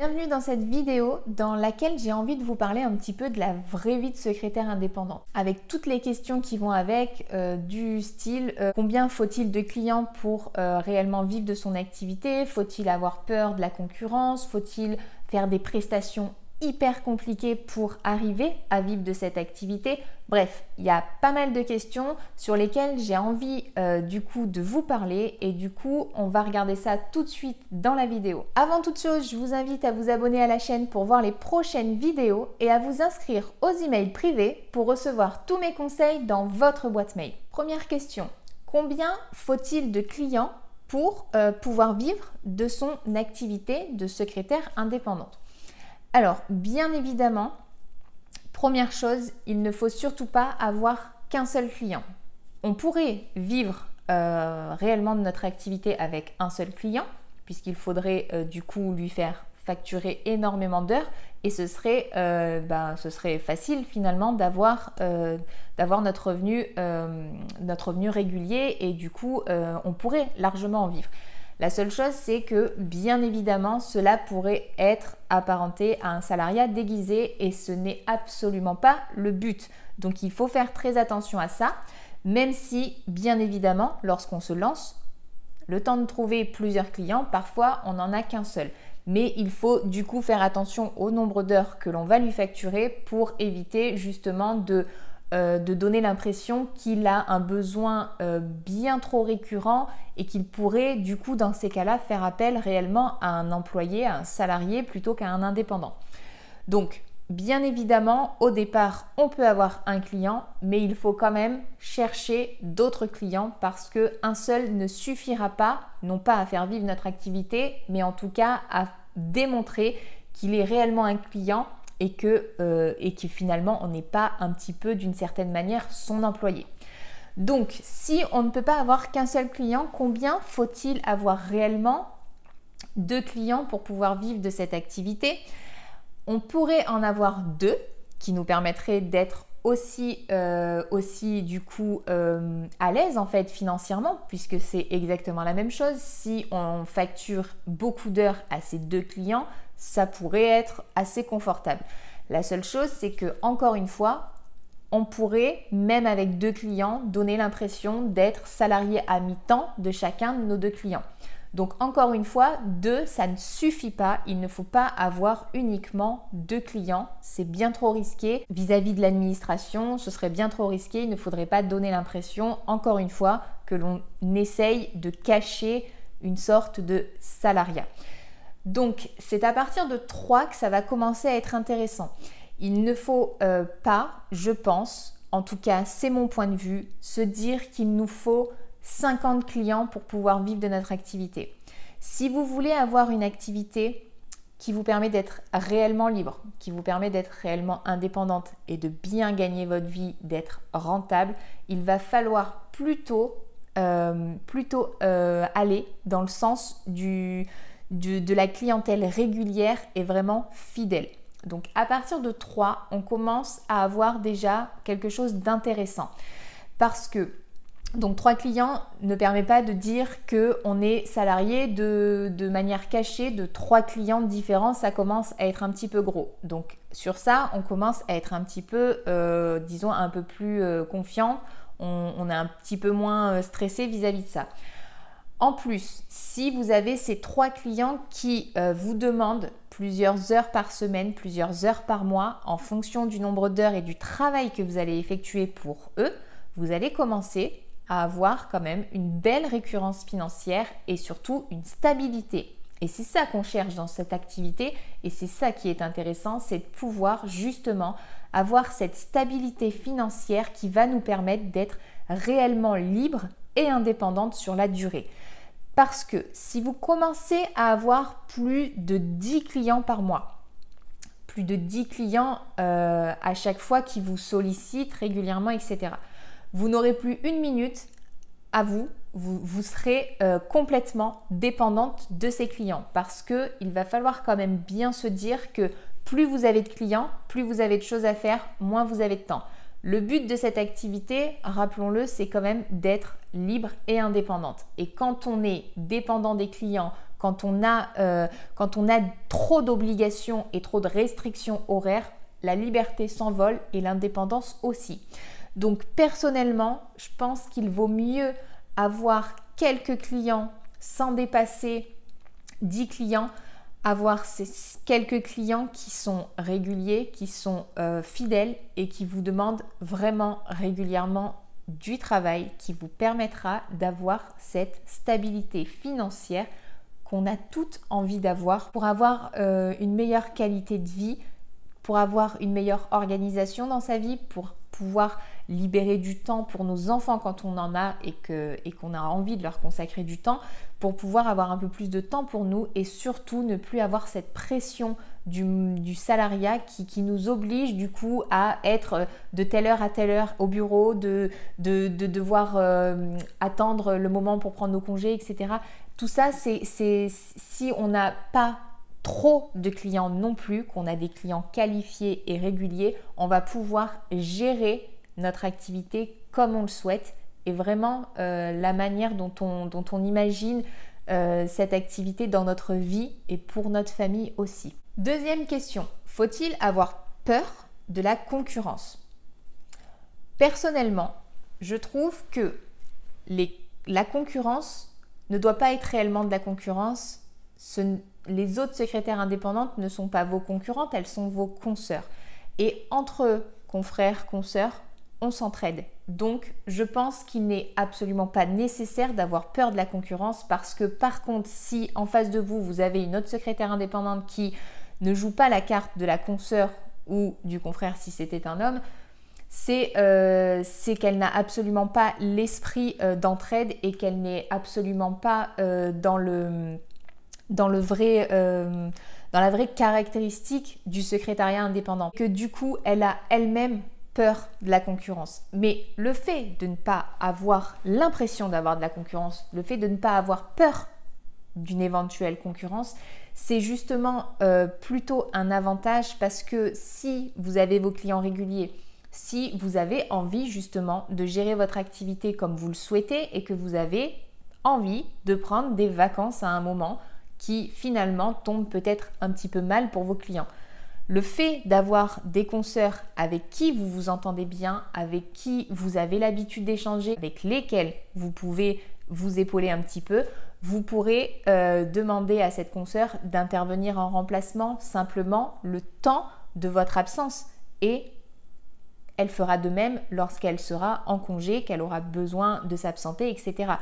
Bienvenue dans cette vidéo dans laquelle j'ai envie de vous parler un petit peu de la vraie vie de secrétaire indépendante, avec toutes les questions qui vont avec, euh, du style euh, combien faut-il de clients pour euh, réellement vivre de son activité, faut-il avoir peur de la concurrence, faut-il faire des prestations hyper compliqué pour arriver à vivre de cette activité. Bref, il y a pas mal de questions sur lesquelles j'ai envie euh, du coup de vous parler et du coup on va regarder ça tout de suite dans la vidéo. Avant toute chose, je vous invite à vous abonner à la chaîne pour voir les prochaines vidéos et à vous inscrire aux emails privés pour recevoir tous mes conseils dans votre boîte mail. Première question, combien faut-il de clients pour euh, pouvoir vivre de son activité de secrétaire indépendante? Alors, bien évidemment, première chose, il ne faut surtout pas avoir qu'un seul client. On pourrait vivre euh, réellement de notre activité avec un seul client, puisqu'il faudrait euh, du coup lui faire facturer énormément d'heures et ce serait, euh, ben, facile finalement d'avoir notre revenu régulier et du coup on pourrait largement en vivre. La seule chose, c'est que bien évidemment, cela pourrait être apparenté à un salariat déguisé et ce n'est absolument pas le but. Donc il faut faire très attention à ça, même si bien évidemment, lorsqu'on se lance, le temps de trouver plusieurs clients, parfois on n'en a qu'un seul. Mais il faut du coup faire attention au nombre d'heures que l'on va lui facturer pour éviter justement de euh, de donner l'impression qu'il a un besoin euh, bien trop récurrent et qu'il pourrait du coup dans ces cas-là faire appel réellement à un employé, à un salarié plutôt qu'à un indépendant. Donc bien évidemment au départ on peut avoir un client mais il faut quand même chercher d'autres clients parce qu'un seul ne suffira pas non pas à faire vivre notre activité mais en tout cas à démontrer qu'il est réellement un client et que, euh, et finalement on n'est pas un petit peu d'une certaine manière son employé. Donc si on ne peut pas avoir qu'un seul client, combien faut-il avoir réellement de clients pour pouvoir vivre de cette activité? On pourrait en avoir deux qui nous permettraient d'être aussi, euh, du coup euh, à l'aise en fait financièrement puisque c'est exactement la même chose. Si on facture beaucoup d'heures à ces deux clients, ça pourrait être assez confortable. La seule chose, c'est que, encore une fois, on pourrait, même avec deux clients, donner l'impression d'être salarié à mi-temps de chacun de nos deux clients. Donc encore une fois, deux, ça ne suffit pas. Il ne faut pas avoir uniquement deux clients. C'est bien trop risqué vis-à-vis de l'administration. Ce serait bien trop risqué. Il ne faudrait pas donner l'impression, encore une fois, que l'on essaye de cacher une sorte de salariat. Donc c'est à partir de 3 que ça va commencer à être intéressant. Il ne faut euh, pas, je pense, en tout cas c'est mon point de vue, se dire qu'il nous faut 50 clients pour pouvoir vivre de notre activité. Si vous voulez avoir une activité qui vous permet d'être réellement libre, qui vous permet d'être réellement indépendante et de bien gagner votre vie, d'être rentable, il va falloir plutôt, euh, plutôt euh, aller dans le sens du, de, la clientèle régulière et vraiment fidèle. Donc à partir de 3, on commence à avoir déjà quelque chose d'intéressant. Parce que donc 3 clients ne permet pas de dire qu'on est salarié de, manière cachée de 3 clients différents, ça commence à être un petit peu gros. Donc sur ça, on commence à être un petit peu, euh, disons, un peu plus euh, confiant, on, est un petit peu moins euh, stressé vis à -vis de ça. En plus, si vous avez ces trois clients qui euh, vous demandent plusieurs heures par semaine, plusieurs heures par mois, en fonction du nombre d'heures et du travail que vous allez effectuer pour eux, vous allez commencer à avoir quand même une belle récurrence financière et surtout une stabilité. Et c'est ça qu'on cherche dans cette activité et c'est ça qui est intéressant, c'est de pouvoir justement avoir cette stabilité financière qui va nous permettre d'être réellement libre et indépendante sur la durée. Parce que si vous commencez à avoir plus de 10 clients par mois, plus de 10 clients euh, à chaque fois qui vous sollicitent régulièrement, etc., vous n'aurez plus une minute à vous, vous, serez euh, complètement dépendante de ces clients parce qu'il va falloir quand même bien se dire que plus vous avez de clients, plus vous avez de choses à faire, moins vous avez de temps. Le but de cette activité, rappelons-le, c'est quand même d'être libre et indépendante. Et quand on est dépendant des clients quand on a, euh, quand on a trop d'obligations et trop de restrictions horaires, la liberté s'envole et l'indépendance aussi. Donc personnellement, je pense qu'il vaut mieux avoir quelques clients sans dépasser 10 clients, avoir ces quelques clients qui sont réguliers, qui sont euh, fidèles et qui vous demandent vraiment régulièrement du travail qui vous permettra d'avoir cette stabilité financière qu'on a toute envie d'avoir pour avoir euh, une meilleure qualité de vie, pour avoir une meilleure organisation dans sa vie, pour pouvoir libérer du temps pour nos enfants quand on en a et qu'on et a envie de leur consacrer du temps, pour pouvoir avoir un peu plus de temps pour nous et surtout ne plus avoir cette pression du, salariat qui, nous oblige du coup à être de telle heure à telle heure au bureau, de, de, devoir euh, attendre le moment pour prendre nos congés, etc. Tout ça, c'est si on n'a pas trop de clients non plus, qu'on a des clients qualifiés et réguliers, on va pouvoir gérer notre activité comme on le souhaite et vraiment euh, la manière dont on, imagine euh, cette activité dans notre vie et pour notre famille aussi. Deuxième question, faut-il avoir peur de la concurrence? Personnellement, je trouve que la concurrence ne doit pas être réellement de la concurrence. Les autres secrétaires indépendantes ne sont pas vos concurrentes, elles sont vos consoeurs. Et entre confrères, consoeurs, on s'entraide. Donc, je pense qu'il n'est absolument pas nécessaire d'avoir peur de la concurrence parce que par contre, si en face de vous, vous avez une autre secrétaire indépendante qui ne joue pas la carte de la consoeur ou du confrère si c'était un homme, c'est euh, qu'elle n'a absolument pas l'esprit euh, d'entraide et qu'elle n'est absolument pas euh, dans, le, dans, le vrai, dans la vraie caractéristique du secrétariat indépendant. Que du coup, elle a elle-même peur de la concurrence. Mais le fait de ne pas avoir l'impression d'avoir de la concurrence, le fait de ne pas avoir peur d'une éventuelle concurrence, c'est justement euh, plutôt un avantage parce que si vous avez vos clients réguliers, si vous avez envie justement de gérer votre activité comme vous le souhaitez et que vous avez envie de prendre des vacances à un moment qui finalement tombe peut-être un petit peu mal pour vos clients. Le fait d'avoir des consoeurs avec qui vous vous entendez bien, avec qui vous avez l'habitude d'échanger, avec lesquels vous pouvez vous épauler un petit peu, vous pourrez euh, demander à cette consoeur d'intervenir en remplacement simplement le temps de votre absence et elle fera de même lorsqu'elle sera en congé, qu'elle aura besoin de s'absenter, etc.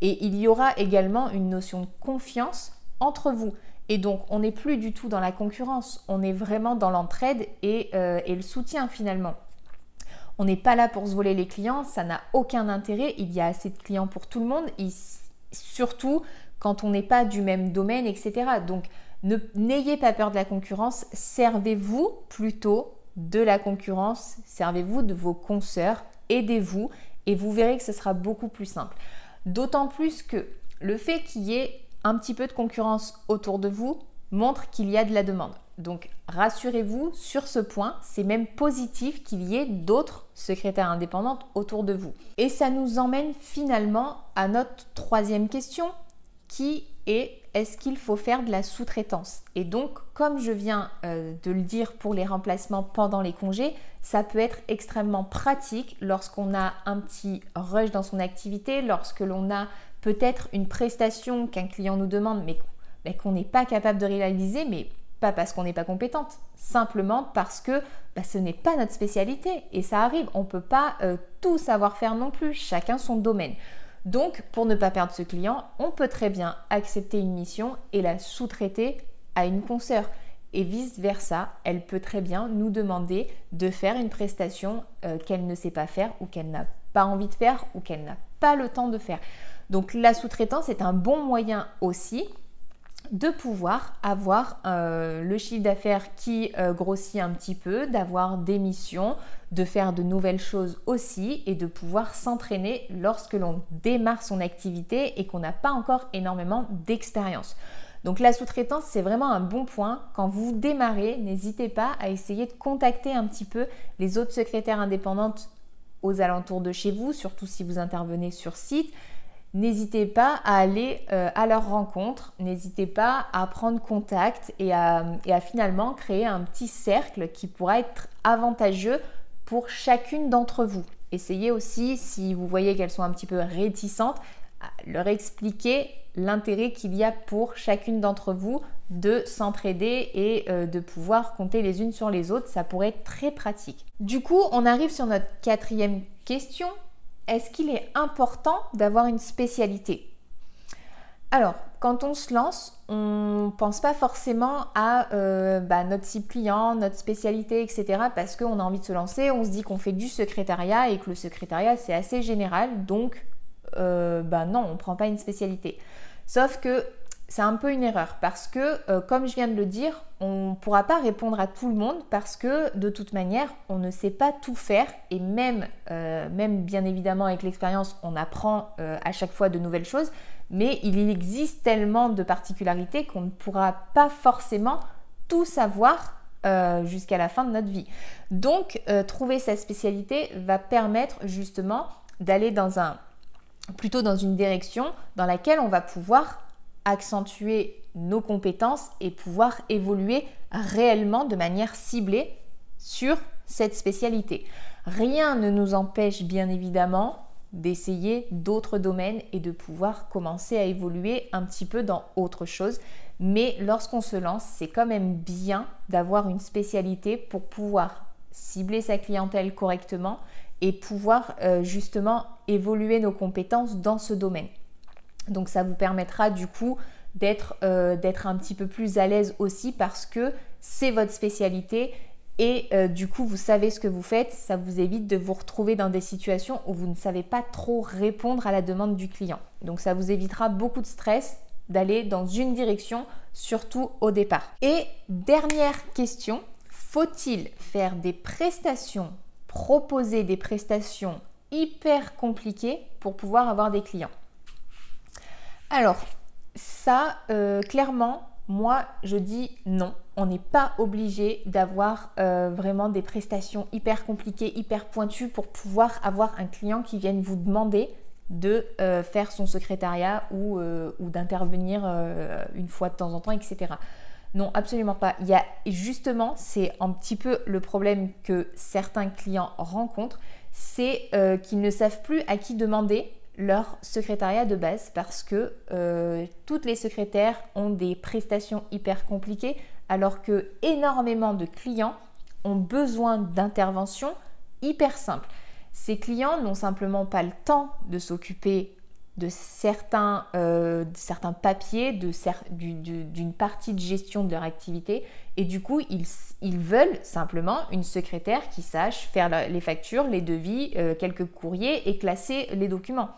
Et il y aura également une notion de confiance entre vous. Et donc, on n'est plus du tout dans la concurrence, on est vraiment dans l'entraide et, euh, le soutien finalement. On n'est pas là pour se voler les clients, ça n'a aucun intérêt, il y a assez de clients pour tout le monde, surtout quand on n'est pas du même domaine, etc. Donc, n'ayez pas peur de la concurrence, servez-vous plutôt de la concurrence, servez-vous de vos consoeurs, aidez-vous et vous verrez que ce sera beaucoup plus simple. D'autant plus que le fait qu'il y ait un petit peu de concurrence autour de vous montre qu'il y a de la demande. Donc rassurez-vous sur ce point, c'est même positif qu'il y ait d'autres secrétaires indépendantes autour de vous. Et ça nous emmène finalement à notre troisième question qui est est-ce qu'il faut faire de la sous-traitance? Et donc, comme je viens euh, de le dire pour les remplacements pendant les congés, ça peut être extrêmement pratique lorsqu'on a un petit rush dans son activité, lorsque l'on a peut-être une prestation qu'un client nous demande mais, qu'on n'est pas capable de réaliser, mais pas parce qu'on n'est pas compétente, simplement parce que bah, ce n'est pas notre spécialité et ça arrive, on ne peut pas euh, tout savoir faire non plus, chacun son domaine. Donc pour ne pas perdre ce client, on peut très bien accepter une mission et la sous-traiter à une consoeur. Et vice-versa, elle peut très bien nous demander de faire une prestation euh, qu'elle ne sait pas faire ou qu'elle n'a pas envie de faire ou qu'elle n'a pas le temps de faire. Donc la sous-traitance est un bon moyen aussi de pouvoir avoir euh, le chiffre d'affaires qui euh, grossit un petit peu, d'avoir des missions, de faire de nouvelles choses aussi et de pouvoir s'entraîner lorsque l'on démarre son activité et qu'on n'a pas encore énormément d'expérience. Donc la sous-traitance, c'est vraiment un bon point. Quand vous démarrez, n'hésitez pas à essayer de contacter un petit peu les autres secrétaires indépendantes aux alentours de chez vous, surtout si vous intervenez sur site, n'hésitez pas à aller à leur rencontre, n'hésitez pas à prendre contact et à, finalement créer un petit cercle qui pourra être avantageux pour chacune d'entre vous. Essayez aussi, si vous voyez qu'elles sont un petit peu réticentes, leur expliquer l'intérêt qu'il y a pour chacune d'entre vous de s'entraider et euh, de pouvoir compter les unes sur les autres. Ça pourrait être très pratique. Du coup, on arrive sur notre quatrième question. Est-ce qu'il est important d'avoir une spécialité? Alors, quand on se lance, on ne pense pas forcément à euh, bah, notre cible client, notre spécialité, etc. Parce qu'on a envie de se lancer, on se dit qu'on fait du secrétariat et que le secrétariat c'est assez général, donc euh, bah non, on ne prend pas une spécialité. Sauf que c'est un peu une erreur parce que, euh, comme je viens de le dire, on ne pourra pas répondre à tout le monde parce que de toute manière, on ne sait pas tout faire et même, euh, bien évidemment avec l'expérience, on apprend euh, à chaque fois de nouvelles choses, mais il existe tellement de particularités qu'on ne pourra pas forcément tout savoir jusqu'à la fin de notre vie. Donc, trouver sa spécialité va permettre justement d'aller dans un plutôt dans une direction dans laquelle on va pouvoir accentuer nos compétences et pouvoir évoluer réellement de manière ciblée sur cette spécialité. Rien ne nous empêche bien évidemment d'essayer d'autres domaines et de pouvoir commencer à évoluer un petit peu dans autre chose. Mais lorsqu'on se lance, c'est quand même bien d'avoir une spécialité pour pouvoir cibler sa clientèle correctement et pouvoir euh, justement évoluer nos compétences dans ce domaine. Donc ça vous permettra du coup euh, d'être un petit peu plus à l'aise aussi parce que c'est votre spécialité et euh, du coup vous savez ce que vous faites, ça vous évite de vous retrouver dans des situations où vous ne savez pas trop répondre à la demande du client. Donc ça vous évitera beaucoup de stress d'aller dans une direction, surtout au départ. Et dernière question, faut-il faire des prestations, proposer des prestations hyper compliquées pour pouvoir avoir des clients? Alors, ça, euh, clairement, moi, je dis non. On n'est pas obligé d'avoir euh, vraiment des prestations hyper compliquées, hyper pointues pour pouvoir avoir un client qui vienne vous demander de euh, faire son secrétariat ou, ou d'intervenir une fois de temps en temps, etc. Non, absolument pas. Il y a justement, c'est un petit peu le problème que certains clients rencontrent, c'est qu'ils ne savent plus à qui demander leur secrétariat de base parce que euh, toutes les secrétaires ont des prestations hyper compliquées alors que énormément de clients ont besoin d'interventions hyper simples. Ces clients n'ont simplement pas le temps de s'occuper de certains, euh, certains papiers, d'une partie de gestion de leur activité. Et du coup, ils, veulent simplement une secrétaire qui sache faire les factures, les devis, euh, quelques courriers et classer les documents.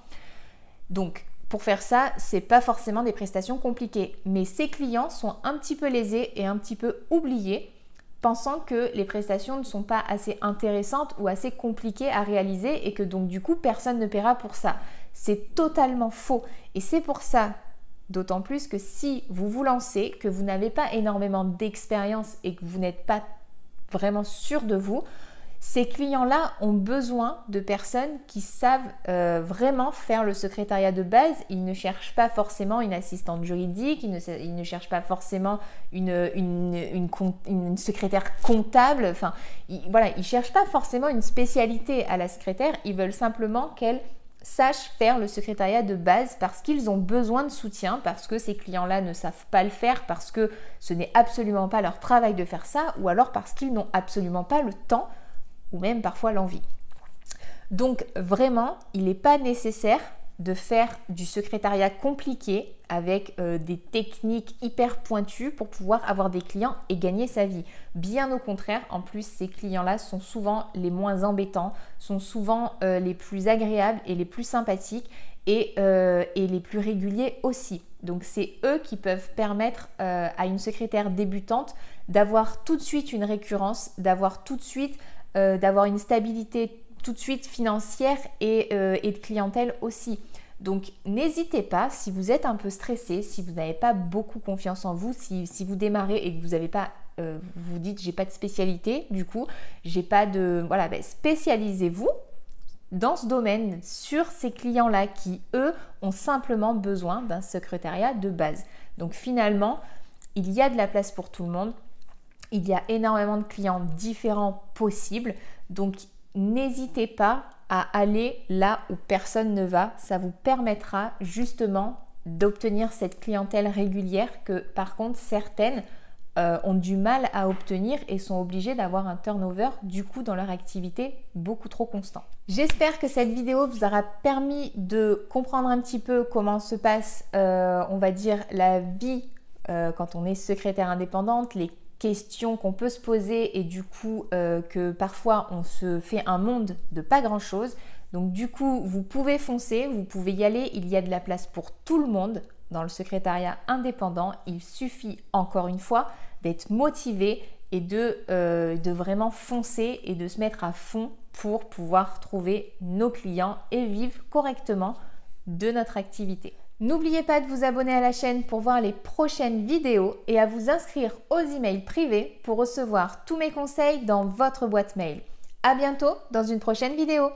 Donc, pour faire ça, c'est pas forcément des prestations compliquées. Mais ces clients sont un petit peu lésés et un petit peu oubliés pensant que les prestations ne sont pas assez intéressantes ou assez compliquées à réaliser et que donc du coup personne ne paiera pour ça. C'est totalement faux. Et c'est pour ça, d'autant plus que si vous vous lancez, que vous n'avez pas énormément d'expérience et que vous n'êtes pas vraiment sûr de vous, ces clients-là ont besoin de personnes qui savent euh, vraiment faire le secrétariat de base. Ils ne cherchent pas forcément une assistante juridique, ils ne, cherchent pas forcément une, secrétaire comptable. Enfin, voilà, ils ne cherchent pas forcément une spécialité à la secrétaire. Ils veulent simplement qu'elle sache faire le secrétariat de base parce qu'ils ont besoin de soutien, parce que ces clients-là ne savent pas le faire, parce que ce n'est absolument pas leur travail de faire ça, ou alors parce qu'ils n'ont absolument pas le temps ou même parfois l'envie. Donc vraiment, il n'est pas nécessaire de faire du secrétariat compliqué avec euh, des techniques hyper pointues pour pouvoir avoir des clients et gagner sa vie. Bien au contraire, en plus, ces clients-là sont souvent les moins embêtants, sont souvent euh, les plus agréables et les plus sympathiques et, euh, et les plus réguliers aussi. Donc c'est eux qui peuvent permettre à une secrétaire débutante d'avoir tout de suite une récurrence, d'avoir tout de suite d'avoir une stabilité tout de suite financière et, de clientèle aussi. Donc n'hésitez pas, si vous êtes un peu stressé, si vous n'avez pas beaucoup confiance en vous, si, vous démarrez et que vous n'avez pas, euh, vous dites j'ai pas de spécialité, du coup j'ai pas de, voilà, ben, spécialisez-vous dans ce domaine sur ces clients-là qui, eux, ont simplement besoin d'un secrétariat de base. Donc finalement, il y a de la place pour tout le monde. Il y a énormément de clients différents possibles. Donc n'hésitez pas à aller là où personne ne va. Ça vous permettra justement d'obtenir cette clientèle régulière que par contre certaines euh, ont du mal à obtenir et sont obligées d'avoir un turnover du coup dans leur activité beaucoup trop constant. J'espère que cette vidéo vous aura permis de comprendre un petit peu comment se passe, euh, on va dire, la vie euh, quand on est secrétaire indépendante, les questions qu'on peut se poser et du coup que parfois on se fait un monde de pas grand chose. Donc du coup, vous pouvez foncer, vous pouvez y aller, il y a de la place pour tout le monde dans le secrétariat indépendant. Il suffit encore une fois d'être motivé et de, euh, de vraiment foncer et de se mettre à fond pour pouvoir trouver nos clients et vivre correctement de notre activité. N'oubliez pas de vous abonner à la chaîne pour voir les prochaines vidéos et à vous inscrire aux emails privés pour recevoir tous mes conseils dans votre boîte mail. À bientôt dans une prochaine vidéo.